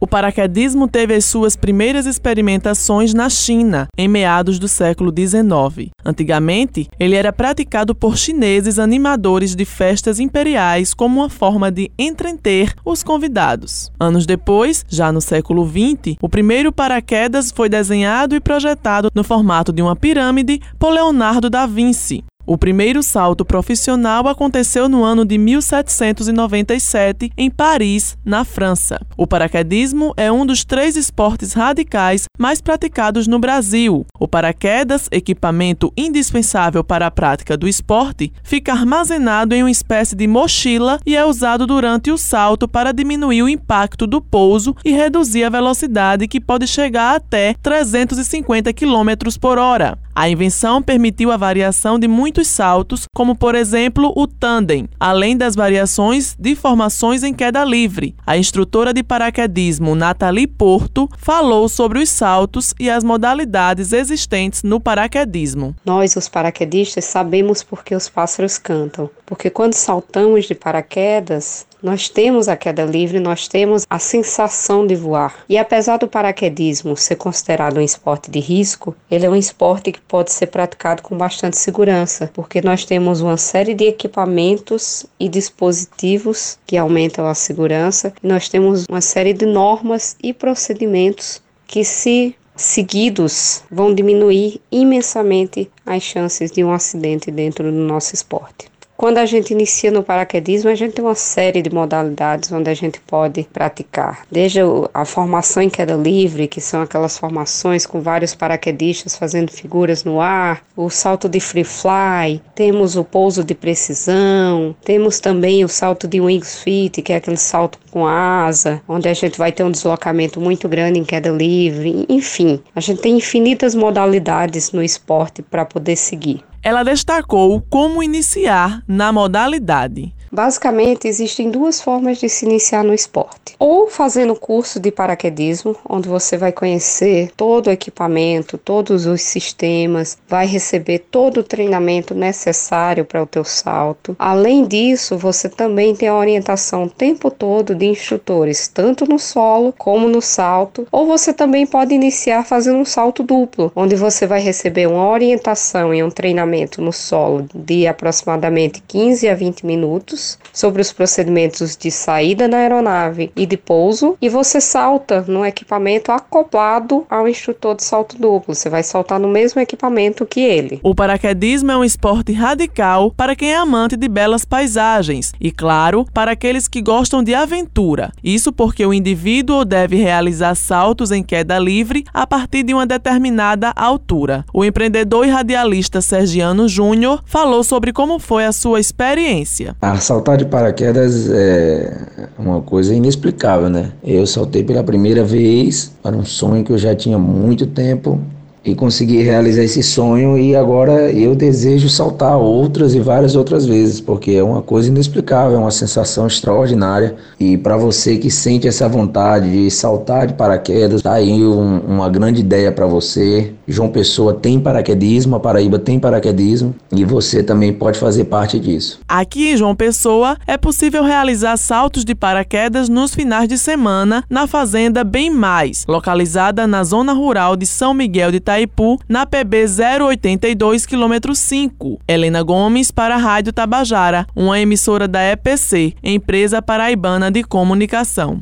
O paraquedismo teve as suas primeiras experimentações na China, em meados do século XIX. Antigamente, ele era praticado por chineses animadores de festas imperiais como uma forma de entreter os convidados. Anos depois, já no século XX, o primeiro paraquedas foi desenhado e projetado no formato de uma pirâmide por Leonardo da Vinci. O primeiro salto profissional aconteceu no ano de 1797 em Paris, na França. O paraquedismo é um dos três esportes radicais mais praticados no Brasil. O paraquedas, equipamento indispensável para a prática do esporte, fica armazenado em uma espécie de mochila e é usado durante o salto para diminuir o impacto do pouso e reduzir a velocidade que pode chegar até 350 km por hora. A invenção permitiu a variação de muitos saltos, como por exemplo o tandem, além das variações de formações em queda livre. A instrutora de paraquedismo Nathalie Porto falou sobre os saltos e as modalidades existentes no paraquedismo. Nós, os paraquedistas, sabemos por que os pássaros cantam, porque quando saltamos de paraquedas, nós temos a queda livre, nós temos a sensação de voar. E apesar do paraquedismo ser considerado um esporte de risco, ele é um esporte que pode ser praticado com bastante segurança, porque nós temos uma série de equipamentos e dispositivos que aumentam a segurança, e nós temos uma série de normas e procedimentos que se seguidos vão diminuir imensamente as chances de um acidente dentro do nosso esporte. Quando a gente inicia no paraquedismo, a gente tem uma série de modalidades onde a gente pode praticar. Desde a formação em queda livre, que são aquelas formações com vários paraquedistas fazendo figuras no ar, o salto de free fly, temos o pouso de precisão, temos também o salto de wings fit, que é aquele salto com asa, onde a gente vai ter um deslocamento muito grande em queda livre. Enfim, a gente tem infinitas modalidades no esporte para poder seguir. Ela destacou como iniciar na modalidade. Basicamente, existem duas formas de se iniciar no esporte. Ou fazendo curso de paraquedismo, onde você vai conhecer todo o equipamento, todos os sistemas, vai receber todo o treinamento necessário para o teu salto. Além disso, você também tem a orientação o tempo todo de instrutores, tanto no solo como no salto. Ou você também pode iniciar fazendo um salto duplo, onde você vai receber uma orientação e um treinamento no solo de aproximadamente 15 a 20 minutos sobre os procedimentos de saída da aeronave e de pouso e você salta no equipamento acoplado ao instrutor de salto duplo. Você vai saltar no mesmo equipamento que ele. O paraquedismo é um esporte radical para quem é amante de belas paisagens e, claro, para aqueles que gostam de aventura. Isso porque o indivíduo deve realizar saltos em queda livre a partir de uma determinada altura. O empreendedor e radialista Sergiano Júnior falou sobre como foi a sua experiência. As saltar de paraquedas é uma coisa inexplicável, né? Eu saltei pela primeira vez, era um sonho que eu já tinha muito tempo e consegui realizar esse sonho e agora eu desejo saltar outras e várias outras vezes, porque é uma coisa inexplicável, é uma sensação extraordinária e para você que sente essa vontade de saltar de paraquedas, tá aí um, uma grande ideia para você. João Pessoa tem paraquedismo, a Paraíba tem paraquedismo e você também pode fazer parte disso. Aqui em João Pessoa é possível realizar saltos de paraquedas nos finais de semana na fazenda Bem Mais, localizada na zona rural de São Miguel de Itaipu, na PB 082, quilômetro 5. Helena Gomes para a Rádio Tabajara, uma emissora da EPC, Empresa Paraibana de Comunicação.